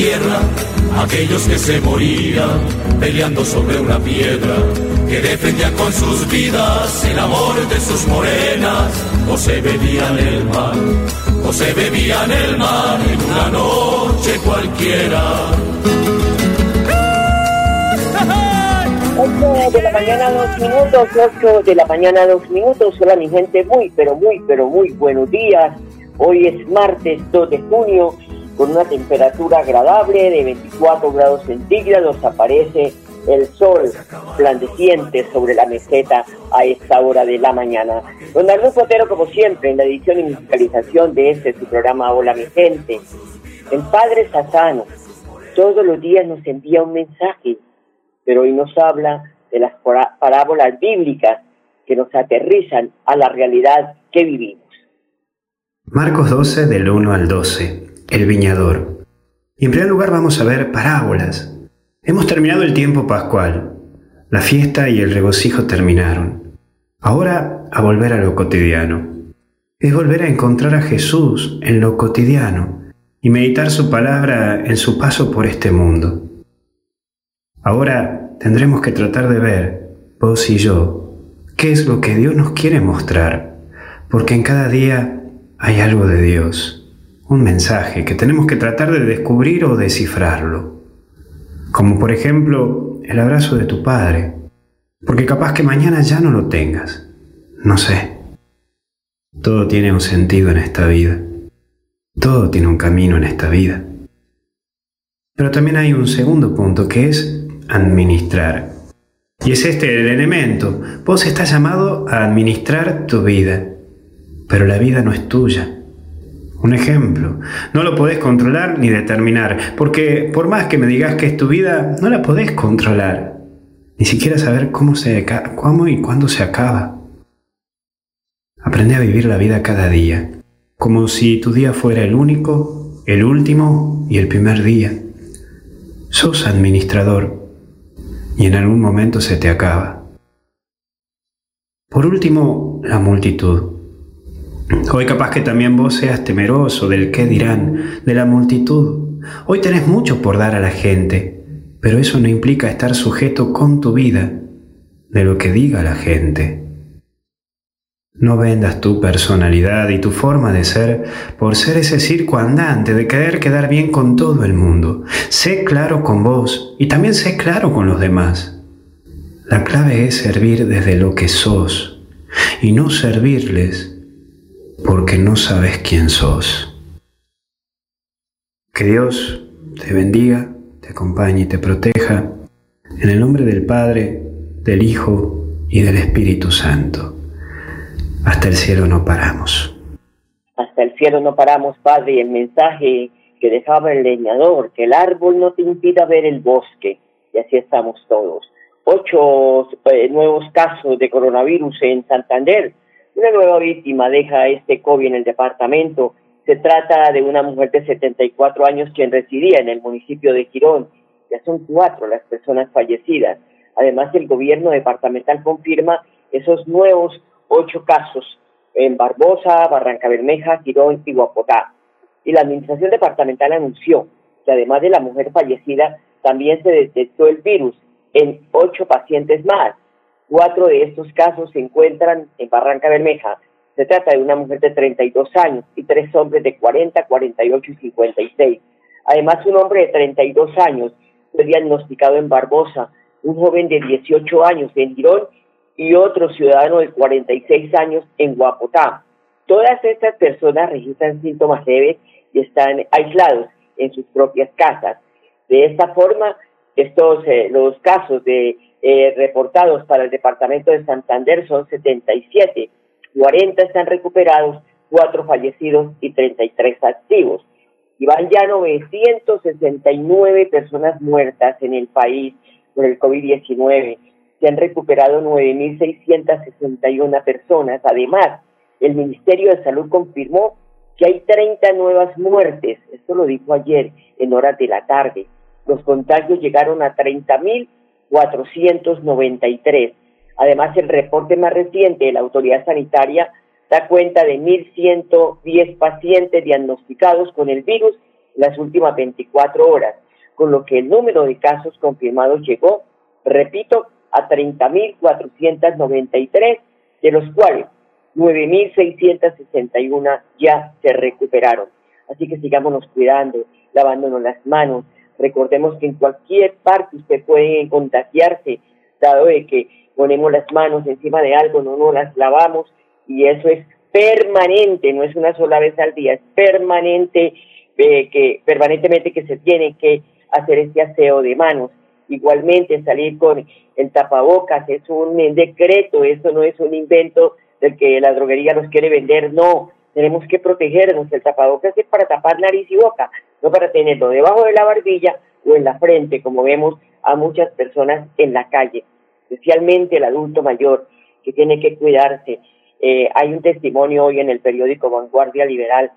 tierra, aquellos que se morían peleando sobre una piedra, que defendían con sus vidas el amor de sus morenas, o se bebían el mar, o se bebían el mar en una noche cualquiera. 8 de la mañana, dos minutos, 8 de la mañana, dos minutos. Hola, mi gente, muy, pero muy, pero muy buenos días. Hoy es martes 2 de junio, con una temperatura agradable de 24 grados centígrados. Aparece el sol blandeciente sobre la meseta a esta hora de la mañana. Don Arnulfo Otero, como siempre, en la edición y musicalización de este su programa Hola, mi gente. El Padre Sassano todos los días nos envía un mensaje pero hoy nos habla de las pará- parábolas bíblicas que nos aterrizan a la realidad que vivimos. Marcos 12 del 1 al 12, el viñador. Y en primer lugar vamos a ver parábolas. Hemos terminado el tiempo pascual. La fiesta y el regocijo terminaron. Ahora a volver a lo cotidiano. Es volver a encontrar a Jesús en lo cotidiano y meditar su palabra en su paso por este mundo. Ahora tendremos que tratar de ver, vos y yo, qué es lo que Dios nos quiere mostrar, porque en cada día hay algo de Dios, un mensaje que tenemos que tratar de descubrir o descifrarlo. Como por ejemplo el abrazo de tu padre, porque capaz que mañana ya no lo tengas, no sé. Todo tiene un sentido en esta vida, todo tiene un camino en esta vida. Pero también hay un segundo punto que es administrar. Y es este el elemento. Vos estás llamado a administrar tu vida, pero la vida no es tuya. Un ejemplo, no lo podés controlar ni determinar, porque por más que me digas que es tu vida, no la podés controlar. Ni siquiera saber cómo, y cuándo se acaba. Aprende a vivir la vida cada día, como si tu día fuera el único, el último y el primer día. Sos administrador y en algún momento se te acaba. Por último, la multitud. Hoy capaz que también vos seas temeroso del qué dirán, de la multitud. Hoy tenés mucho por dar a la gente, pero eso no implica estar sujeto con tu vida de lo que diga la gente. No vendas tu personalidad y tu forma de ser por ser ese circo andante de querer quedar bien con todo el mundo. Sé claro con vos y también sé claro con los demás. La clave es servir desde lo que sos y no servirles porque no sabes quién sos. Que Dios te bendiga, te acompañe y te proteja en el nombre del Padre, del Hijo y del Espíritu Santo. Hasta el cielo no paramos. Hasta el cielo no paramos, Padre, el mensaje que dejaba el leñador, que el árbol no te impida ver el bosque, y así estamos todos. Ocho eh, nuevos casos de coronavirus en Santander. Una nueva víctima deja este COVID en el departamento. Se trata de una mujer de 74 años quien residía en el municipio de Girón. Ya son cuatro las personas fallecidas. Además, el gobierno departamental confirma esos nuevos ocho casos en Barbosa, Barranca Bermeja, Girón y Guapotá. Y la administración departamental anunció que además de la mujer fallecida, también se detectó el virus en ocho pacientes más. Cuatro de estos casos se encuentran en Barranca Bermeja, Se trata de una mujer de 32 años y tres hombres de 40, 48 y 56. Además, un hombre de 32 años fue diagnosticado en Barbosa, un joven de 18 años en Girón y otro ciudadano de 46 años en Guapotá. Todas estas personas registran síntomas leves y están aislados en sus propias casas. De esta forma, estos eh, los casos de eh, reportados para el departamento de Santander son 77, 40 están recuperados, 4 fallecidos y 33 activos. Y van ya 969 personas muertas en el país por el COVID-19 se han recuperado 9.661 personas. Además, el Ministerio de Salud confirmó que hay 30 nuevas muertes. Esto lo dijo ayer en horas de la tarde. Los contagios llegaron a 30.493. Además, el reporte más reciente de la autoridad sanitaria da cuenta de 1.110 pacientes diagnosticados con el virus en las últimas 24 horas, con lo que el número de casos confirmados llegó, repito, a 30.493, de los cuales 9.661 ya se recuperaron. Así que sigámonos cuidando, lavándonos las manos. Recordemos que en cualquier parte usted puede contagiarse, dado de que ponemos las manos encima de algo, no nos las lavamos y eso es permanente, no es una sola vez al día, es permanente, eh, que permanentemente que se tiene que hacer este aseo de manos. Igualmente salir con el tapabocas es un decreto, eso no es un invento del que la droguería nos quiere vender, no, tenemos que protegernos, el tapabocas es para tapar nariz y boca, no para tenerlo debajo de la barbilla o en la frente, como vemos a muchas personas en la calle, especialmente el adulto mayor que tiene que cuidarse. Eh, hay un testimonio hoy en el periódico Vanguardia Liberal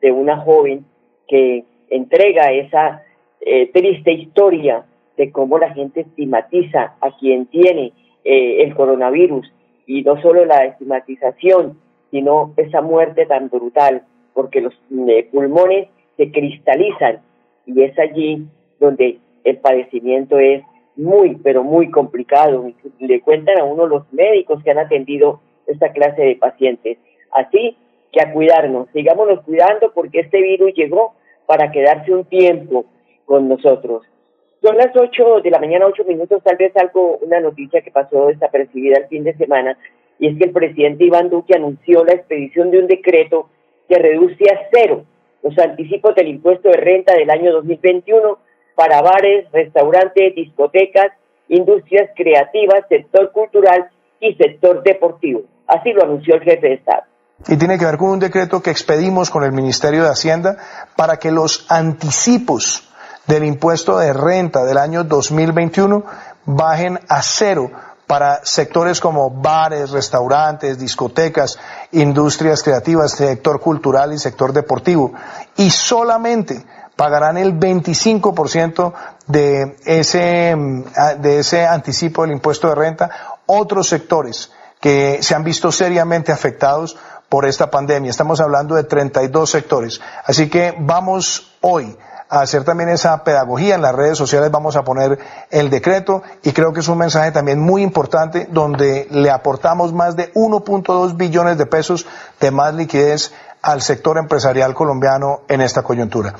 de una joven que entrega esa eh, triste historia de cómo la gente estigmatiza a quien tiene eh, el coronavirus y no solo la estigmatización, sino esa muerte tan brutal, porque los eh, pulmones se cristalizan y es allí donde el padecimiento es muy, pero muy complicado. Le cuentan a uno los médicos que han atendido esta clase de pacientes. Así que a cuidarnos, sigámonos cuidando porque este virus llegó para quedarse un tiempo con nosotros. Son las 8 de la mañana, 8 minutos, tal vez algo, una noticia que pasó desapercibida el fin de semana, y es que el presidente Iván Duque anunció la expedición de un decreto que reduce a cero los anticipos del impuesto de renta del año 2021 para bares, restaurantes, discotecas, industrias creativas, sector cultural y sector deportivo. Así lo anunció el jefe de Estado. Y tiene que ver con un decreto que expedimos con el Ministerio de Hacienda para que los anticipos del impuesto de renta del año 2021 bajen a cero para sectores como bares, restaurantes, discotecas, industrias creativas, sector cultural y sector deportivo. Y solamente pagarán el 25% de ese, de ese anticipo del impuesto de renta otros sectores que se han visto seriamente afectados por esta pandemia. Estamos hablando de 32 sectores. Así que vamos hoy hacer también esa pedagogía. En las redes sociales vamos a poner el decreto y creo que es un mensaje también muy importante donde le aportamos más de 1.2 billones de pesos de más liquidez al sector empresarial colombiano en esta coyuntura.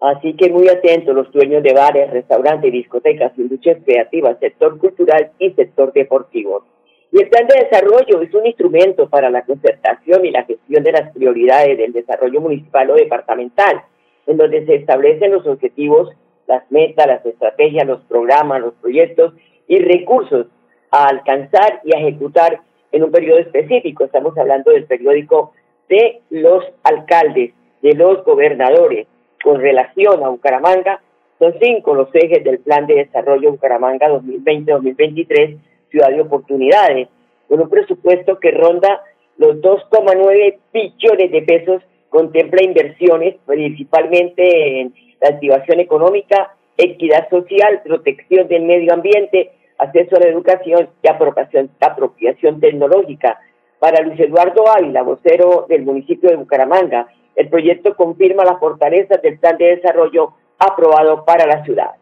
Así que muy atentos los dueños de bares, restaurantes, discotecas, industrias creativas, sector cultural y sector deportivo. Y el plan de desarrollo es un instrumento para la concertación y la gestión de las prioridades del desarrollo municipal o departamental en donde se establecen los objetivos, las metas, las estrategias, los programas, los proyectos y recursos a alcanzar y a ejecutar en un periodo específico. Estamos hablando del periódico de los alcaldes, de los gobernadores, con relación a Bucaramanga. Son cinco los ejes del Plan de Desarrollo Bucaramanga 2020-2023, Ciudad de Oportunidades, con un presupuesto que ronda los 2,9 billones de pesos contempla inversiones principalmente en la activación económica, equidad social, protección del medio ambiente, acceso a la educación y apropiación, tecnológica. Para Luis Eduardo Ávila, vocero del municipio de Bucaramanga, el proyecto confirma las fortalezas del plan de desarrollo aprobado para la ciudad.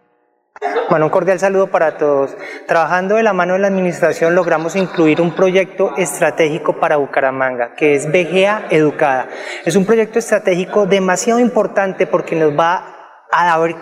Bueno, un cordial saludo para todos. Trabajando de la mano de la administración logramos incluir un proyecto estratégico para Bucaramanga, que es BGA Educada. Es un proyecto estratégico demasiado importante porque nos va a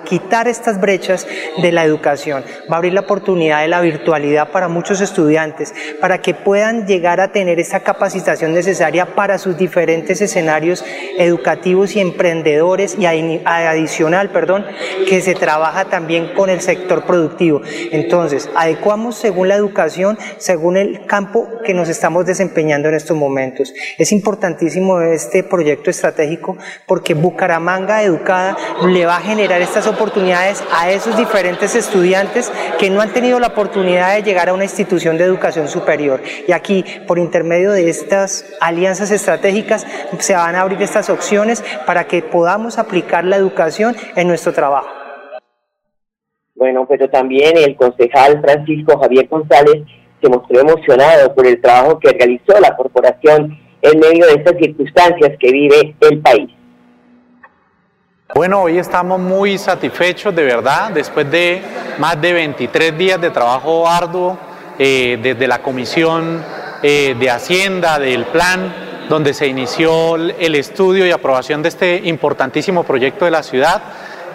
quitar estas brechas de la educación, va a abrir la oportunidad de la virtualidad para muchos estudiantes, para que puedan llegar a tener esa capacitación necesaria para sus diferentes escenarios educativos y emprendedores y adicional, perdón, que se trabaja también con el sector productivo. Entonces, adecuamos según la educación, según el campo que nos estamos desempeñando en estos momentos. Es importantísimo este proyecto estratégico porque Bucaramanga Educada le va a generar generar estas oportunidades a esos diferentes estudiantes que no han tenido la oportunidad de llegar a una institución de educación superior. Y aquí, por intermedio de estas alianzas estratégicas, se van a abrir estas opciones para que podamos aplicar la educación en nuestro trabajo. Bueno, pero también el concejal Francisco Javier González se mostró emocionado por el trabajo que realizó la corporación en medio de estas circunstancias que vive el país. Bueno, hoy estamos muy satisfechos de verdad, después de más de 23 días de trabajo arduo eh, desde la Comisión eh, de Hacienda, del Plan, donde se inició el estudio y aprobación de este importantísimo proyecto de la ciudad,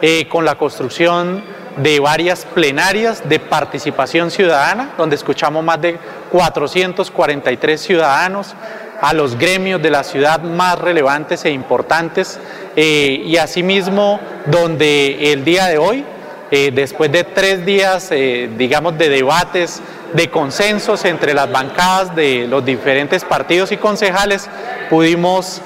eh, con la construcción de varias plenarias de participación ciudadana, donde escuchamos más de 443 ciudadanos, a los gremios de la ciudad más relevantes e importantes eh, y asimismo donde el día de hoy, eh, después de tres días, eh, digamos, de debates, de consensos entre las bancadas de los diferentes partidos y concejales, pudimos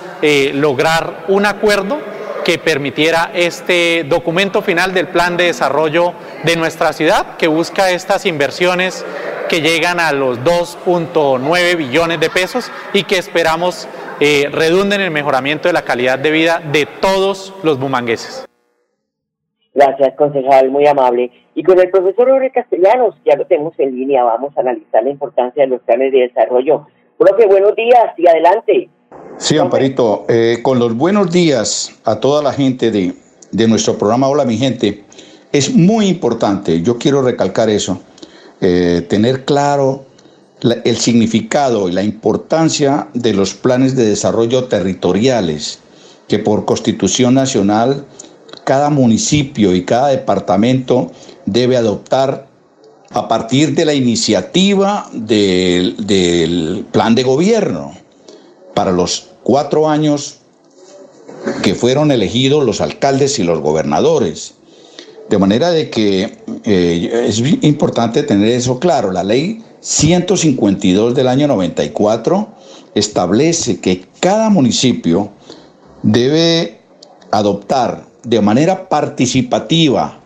lograr un acuerdo que permitiera este documento final del plan de desarrollo de nuestra ciudad, que busca estas inversiones que llegan a los 2.9 billones de pesos y que esperamos eh, redunden en el mejoramiento de la calidad de vida de todos los bumangueses. Gracias, concejal, muy amable. Y con el profesor Jorge Castellanos, ya lo tenemos en línea, vamos a analizar la importancia de los planes de desarrollo. Profe, buenos días y adelante. Sí, Amparito, eh, con los buenos días a toda la gente de, de nuestro programa Hola mi gente, es muy importante, yo quiero recalcar eso, eh, tener claro el significado y la importancia de los planes de desarrollo territoriales que por constitución nacional cada municipio y cada departamento debe adoptar a partir de la iniciativa del, del plan de gobierno para los cuatro años que fueron elegidos los alcaldes y los gobernadores. De manera de que eh, es importante tener eso claro. La ley 152 del año 94 establece que cada municipio debe adoptar de manera participativa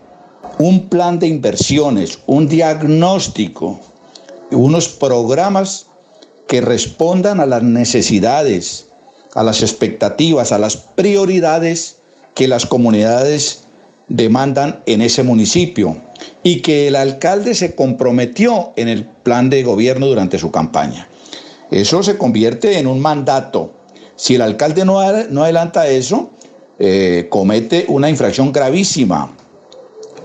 un plan de inversiones, un diagnóstico, unos programas que respondan a las necesidades, a las expectativas, a las prioridades que las comunidades demandan en ese municipio y que el alcalde se comprometió en el plan de gobierno durante su campaña. Eso se convierte en un mandato. Si el alcalde no, no adelanta eso, eh, comete una infracción gravísima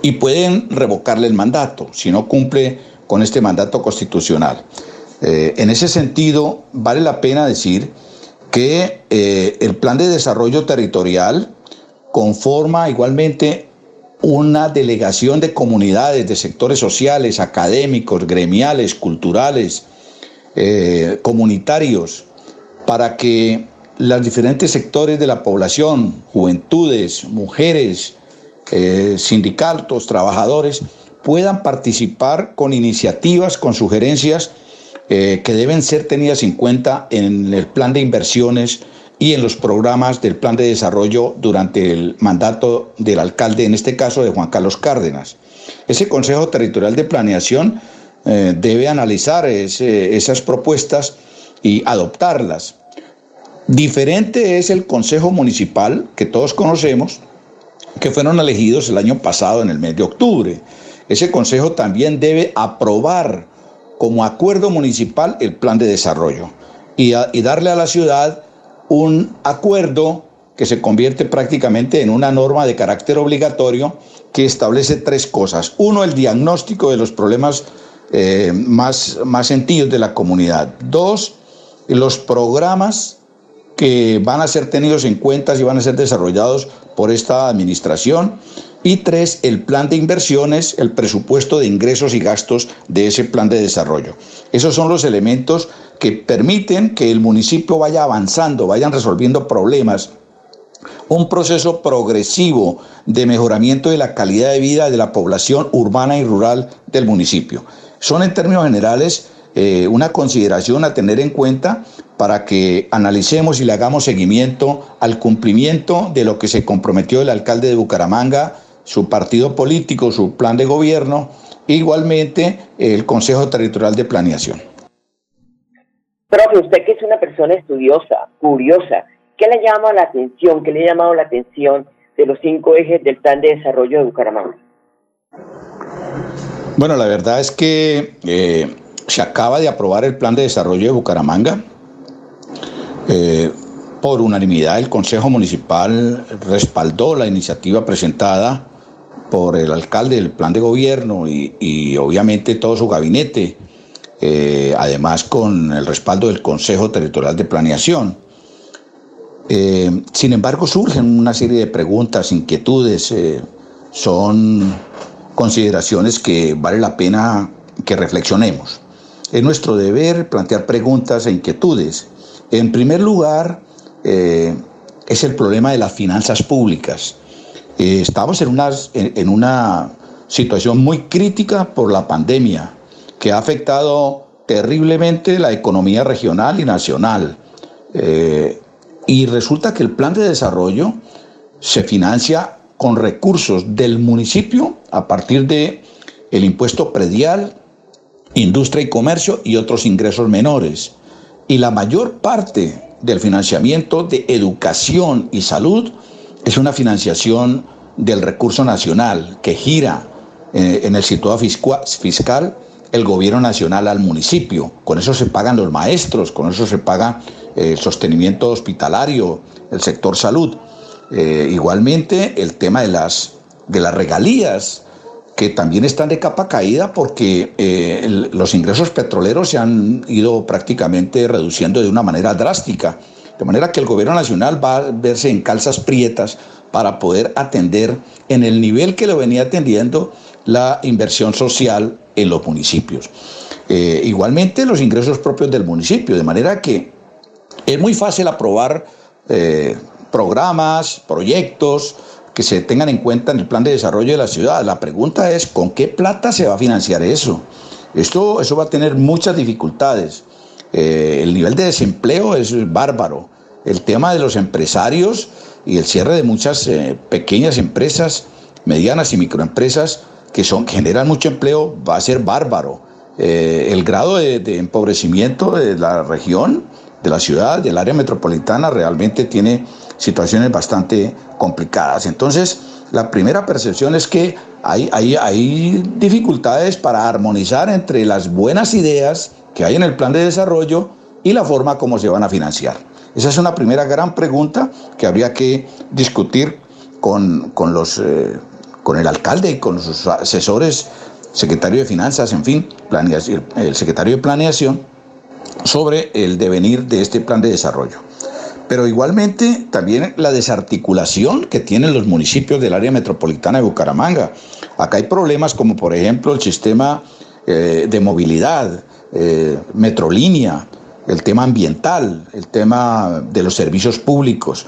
y pueden revocarle el mandato si no cumple con este mandato constitucional. Eh, en ese sentido, vale la pena decir que eh, el plan de desarrollo territorial conforma igualmente una delegación de comunidades, de sectores sociales, académicos, gremiales, culturales, eh, comunitarios, para que los diferentes sectores de la población, juventudes, mujeres, eh, sindicatos, trabajadores, puedan participar con iniciativas, con sugerencias eh, que deben ser tenidas en cuenta en el plan de inversiones y en los programas del plan de desarrollo durante el mandato del alcalde, en este caso de Juan Carlos Cárdenas. Ese Consejo Territorial de Planeación eh, debe analizar esas propuestas y adoptarlas. Diferente es el Consejo Municipal, que todos conocemos, que fueron elegidos el año pasado en el mes de octubre. Ese Consejo también debe aprobar como acuerdo municipal el plan de desarrollo y darle a la ciudad un acuerdo que se convierte prácticamente en una norma de carácter obligatorio que establece tres cosas. Uno, el diagnóstico de los problemas eh, más, más sentidos de la comunidad. Dos, los programas que van a ser tenidos en cuenta y van a ser desarrollados por esta administración. Y tres, el plan de inversiones, el presupuesto de ingresos y gastos de ese plan de desarrollo. Esos son los elementos que permiten que el municipio vaya avanzando, vayan resolviendo problemas. Un proceso progresivo de mejoramiento de la calidad de vida de la población urbana y rural del municipio. Son en términos generales eh, una consideración a tener en cuenta para que analicemos y le hagamos seguimiento al cumplimiento de lo que se comprometió el alcalde de Bucaramanga, su partido político, su plan de gobierno, igualmente el Consejo Territorial de Planeación. Profe, usted que es una persona estudiosa, curiosa, ¿qué le llama la atención, qué le ha llamado la atención de los cinco ejes del plan de desarrollo de Bucaramanga? Bueno, la verdad es que eh, se acaba de aprobar el plan de desarrollo de Bucaramanga. Eh, por unanimidad el Consejo Municipal respaldó la iniciativa presentada por el alcalde del plan de gobierno y, obviamente todo su gabinete, eh, además con el respaldo del Consejo Territorial de Planeación. Eh, sin embargo, surgen una serie de preguntas, inquietudes, son consideraciones que vale la pena que reflexionemos. Es nuestro deber plantear preguntas e inquietudes. En primer lugar, eh, es el problema de las finanzas públicas. Eh, estamos en, una situación muy crítica por la pandemia, que ha afectado terriblemente la economía regional y nacional. Eh, y resulta que el plan de desarrollo se financia con recursos del municipio a partir de el impuesto predial, industria y comercio y otros ingresos menores. Y la mayor parte del financiamiento de educación y salud es una financiación del recurso nacional que gira eh, en el situado fiscal el gobierno nacional al municipio. Con eso se pagan los maestros, con eso se paga eh, el sostenimiento hospitalario, el sector salud. Eh, igualmente el tema de las, de las regalías que también están de capa caída porque eh, los ingresos petroleros se han ido prácticamente reduciendo de una manera drástica. De manera que el gobierno nacional va a verse en calzas prietas para poder atender en el nivel que lo venía atendiendo la inversión social en los municipios. Eh, igualmente los ingresos propios del municipio, de manera que es muy fácil aprobar eh, programas, proyectos, que se tengan en cuenta en el plan de desarrollo de la ciudad. La pregunta es, ¿con qué plata se va a financiar eso? Esto, eso va a tener muchas dificultades. Eh, el nivel de desempleo es bárbaro. El tema de los empresarios y el cierre de muchas pequeñas empresas, medianas y microempresas que, son, generan mucho empleo va a ser bárbaro. Eh, el grado de, empobrecimiento de la región, de la ciudad, del área metropolitana, realmente tiene situaciones bastante complicadas. Entonces, la primera percepción es que hay, hay, hay dificultades para armonizar entre las buenas ideas que hay en el plan de desarrollo y la forma como se van a financiar. Esa es una primera gran pregunta que habría que discutir con, los, eh, con el alcalde y con sus asesores, secretario de Finanzas, en fin, el secretario de Planeación, sobre el devenir de este plan de desarrollo pero igualmente también la desarticulación que tienen los municipios del área metropolitana de Bucaramanga. Acá hay problemas como por ejemplo el sistema eh, de movilidad, eh, metrolínea, el tema ambiental, el tema de los servicios públicos,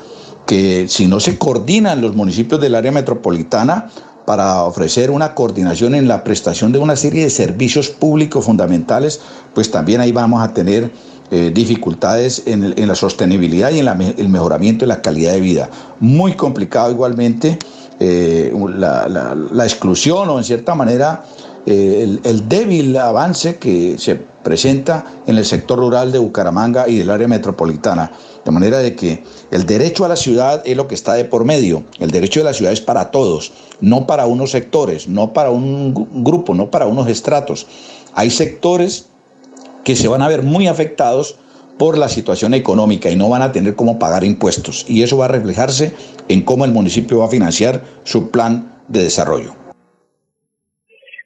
que si no se coordinan los municipios del área metropolitana para ofrecer una coordinación en la prestación de una serie de servicios públicos fundamentales, pues también ahí vamos a tener eh, dificultades en, la sostenibilidad y en el mejoramiento de la calidad de vida. Muy complicado igualmente eh, la, exclusión o en cierta manera eh, el, débil avance que se presenta en el sector rural de Bucaramanga y del área metropolitana. De manera de que el derecho a la ciudad es lo que está de por medio. El derecho de la ciudad es para todos, no para unos sectores, no para un grupo, no para unos estratos. Hay sectores que se van a ver muy afectados por la situación económica y no van a tener cómo pagar impuestos. Y eso va a reflejarse en cómo el municipio va a financiar su plan de desarrollo.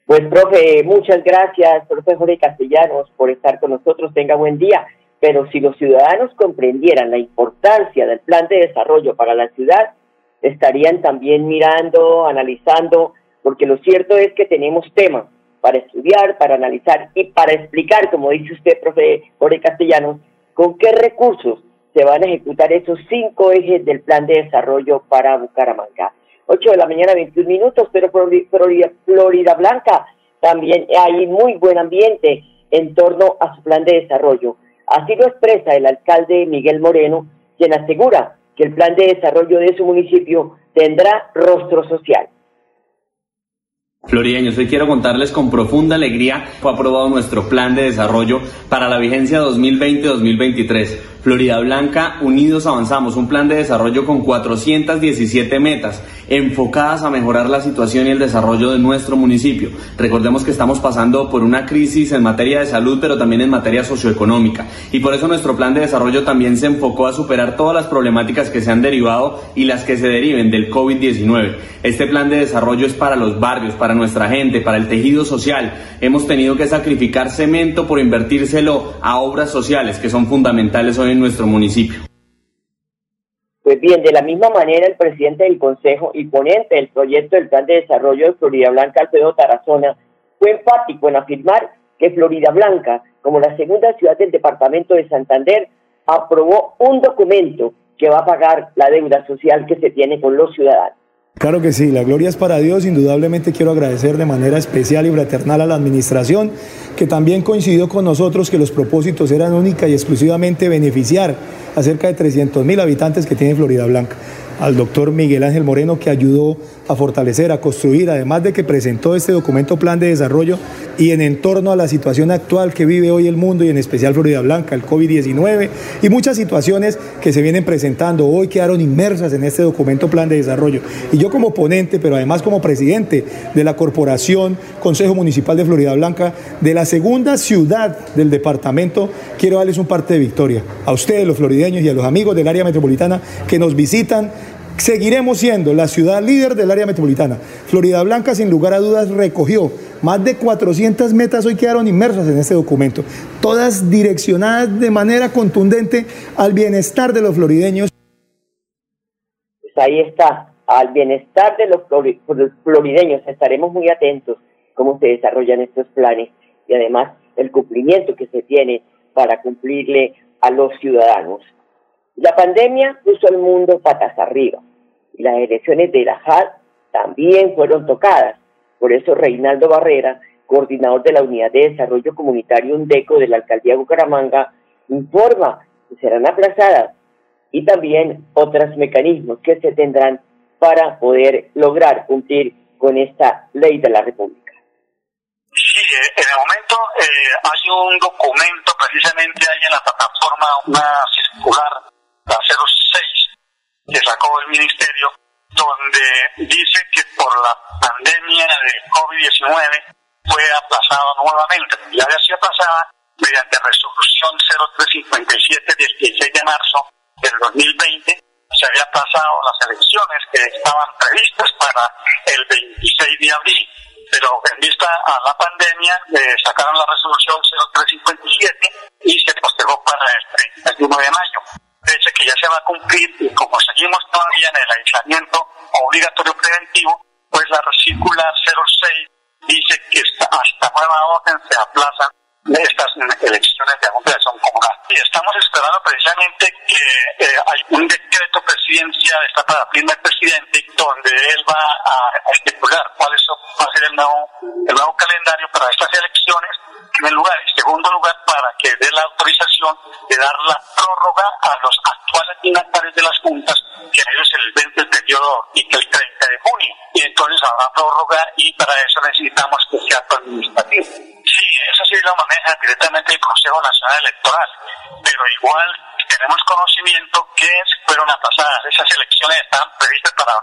Pues, profe, muchas gracias, profe Jorge Castellanos, por estar con nosotros. Tenga buen día. Pero si los ciudadanos comprendieran la importancia del plan de desarrollo para la ciudad, estarían también mirando, analizando, porque lo cierto es que tenemos temas para estudiar, para analizar y para explicar, como dice usted, profe Jorge Castellanos, con qué recursos se van a ejecutar esos cinco ejes del plan de desarrollo para Bucaramanga. 8 de la mañana, 21 minutos, pero Florida, Florida Blanca también hay muy buen ambiente en torno a su plan de desarrollo. Así lo expresa el alcalde Miguel Moreno, quien asegura que el plan de desarrollo de su municipio tendrá rostro social. Florideños, hoy quiero contarles con profunda alegría fue aprobado nuestro plan de desarrollo para la vigencia 2020-2023 Florida Blanca, Unidos Avanzamos, un plan de desarrollo con 417 metas enfocadas a mejorar la situación y el desarrollo de nuestro municipio. Recordemos que estamos pasando por una crisis en materia de salud, pero también en materia socioeconómica. Y por eso nuestro plan de desarrollo también se enfocó a superar todas las problemáticas que se han derivado y las que se deriven del COVID-19. Este plan de desarrollo es para los barrios, para nuestra gente, para el tejido social. Hemos tenido que sacrificar cemento por invertírselo a obras sociales que son fundamentales hoy en nuestro municipio. Pues bien, de la misma manera, el presidente del Consejo y ponente del proyecto del Plan de Desarrollo de Florida Blanca, Alfredo Tarazona, fue enfático en afirmar que Florida Blanca, como la segunda ciudad del departamento de Santander, aprobó un documento que va a pagar la deuda social que se tiene con los ciudadanos. Claro que sí, la gloria es para Dios. Indudablemente quiero agradecer de manera especial y fraternal a la administración, que también coincidió con nosotros que los propósitos eran única y exclusivamente beneficiar a cerca de 300 mil habitantes que tiene Florida Blanca al doctor Miguel Ángel Moreno que ayudó a fortalecer, a construir, además de que presentó este documento plan de desarrollo y en entorno a la situación actual que vive hoy el mundo y en especial Florida Blanca, el COVID-19 y muchas situaciones que se vienen presentando hoy quedaron inmersas en este documento plan de desarrollo. Y yo como ponente, pero además como presidente de la Corporación Consejo Municipal de Florida Blanca, de la segunda ciudad del departamento, quiero darles un parte de victoria a ustedes, los florideños y a los amigos del área metropolitana que nos visitan Seguiremos siendo la ciudad líder del área metropolitana. Florida Blanca, sin lugar a dudas, recogió más de 400 metas hoy quedaron inmersas en este documento, todas direccionadas de manera contundente al bienestar de los florideños. Pues ahí está, al bienestar de los florideños. Estaremos muy atentos cómo se desarrollan estos planes y además el cumplimiento que se tiene para cumplirle a los ciudadanos. La pandemia puso al mundo patas arriba y las elecciones de la JAD también fueron tocadas. Por eso Reinaldo Barrera, coordinador de la Unidad de Desarrollo Comunitario UNDECO de la Alcaldía de Bucaramanga, informa que serán aplazadas y también otros mecanismos que se tendrán para poder lograr cumplir con esta ley de la República. Sí, eh, en el momento eh, hay un documento precisamente ahí en la plataforma, una circular la 06 que sacó el ministerio, donde dice que por la pandemia de COVID-19 fue aplazado nuevamente. Ya había sido aplazada mediante resolución 0357 del 16 de marzo del 2020. Se había aplazado las elecciones que estaban previstas para el 26 de abril pero en vista a la pandemia eh, sacaron la resolución 0357 y se postergó para el 31 de mayo que ya se va a cumplir y como seguimos todavía en el aislamiento obligatorio preventivo, pues la circular 06 dice que hasta nueva orden se aplazan estas elecciones de son comunal. Y estamos esperando precisamente que eh, hay un decreto presidencial, está para el presidente, donde él va a, estipular cuál es, va a ser el nuevo, el nuevo calendario para estas elecciones en primer lugar. En segundo lugar, para que dé la autorización de dar la prórroga a los actuales dignatarios de las juntas, que a ellos se les vence el periodo y que el 30 de junio. Y entonces habrá prórroga y para eso necesitamos que sea administrativo. Sí, eso sí lo maneja directamente el Consejo Nacional Electoral, pero igual tenemos conocimiento que fueron aplazadas. Esas elecciones están previstas para,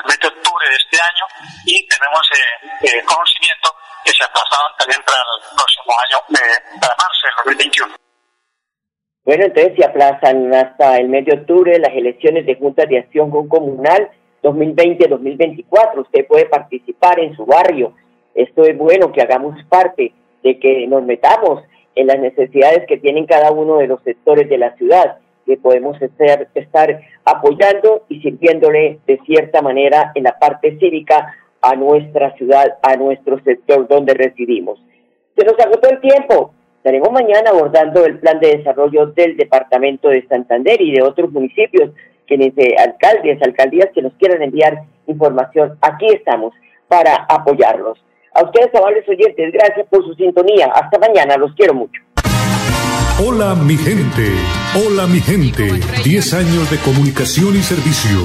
el mes de octubre de este año y tenemos eh, eh, conocimiento que se aplazaban también para el próximo año, para marzo del 2021. Bueno, entonces se aplazan hasta el mes de octubre las elecciones de juntas de acción comunal 2020-2024. Usted puede participar en su barrio. Esto es bueno que hagamos parte de que nos metamos en las necesidades que tienen cada uno de los sectores de la ciudad, que podemos estar, apoyando y sirviéndole de cierta manera en la parte cívica a nuestra ciudad, a nuestro sector donde residimos. Se nos agotó el tiempo. Estaremos mañana abordando el plan de desarrollo del departamento de Santander y de otros municipios, quienes de alcaldes, alcaldías que nos quieran enviar información. Aquí estamos para apoyarlos. A ustedes, amables oyentes, gracias por su sintonía. Hasta mañana, los quiero mucho. Hola mi gente, hola mi gente. Diez años de comunicación y servicio.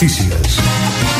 Noticias.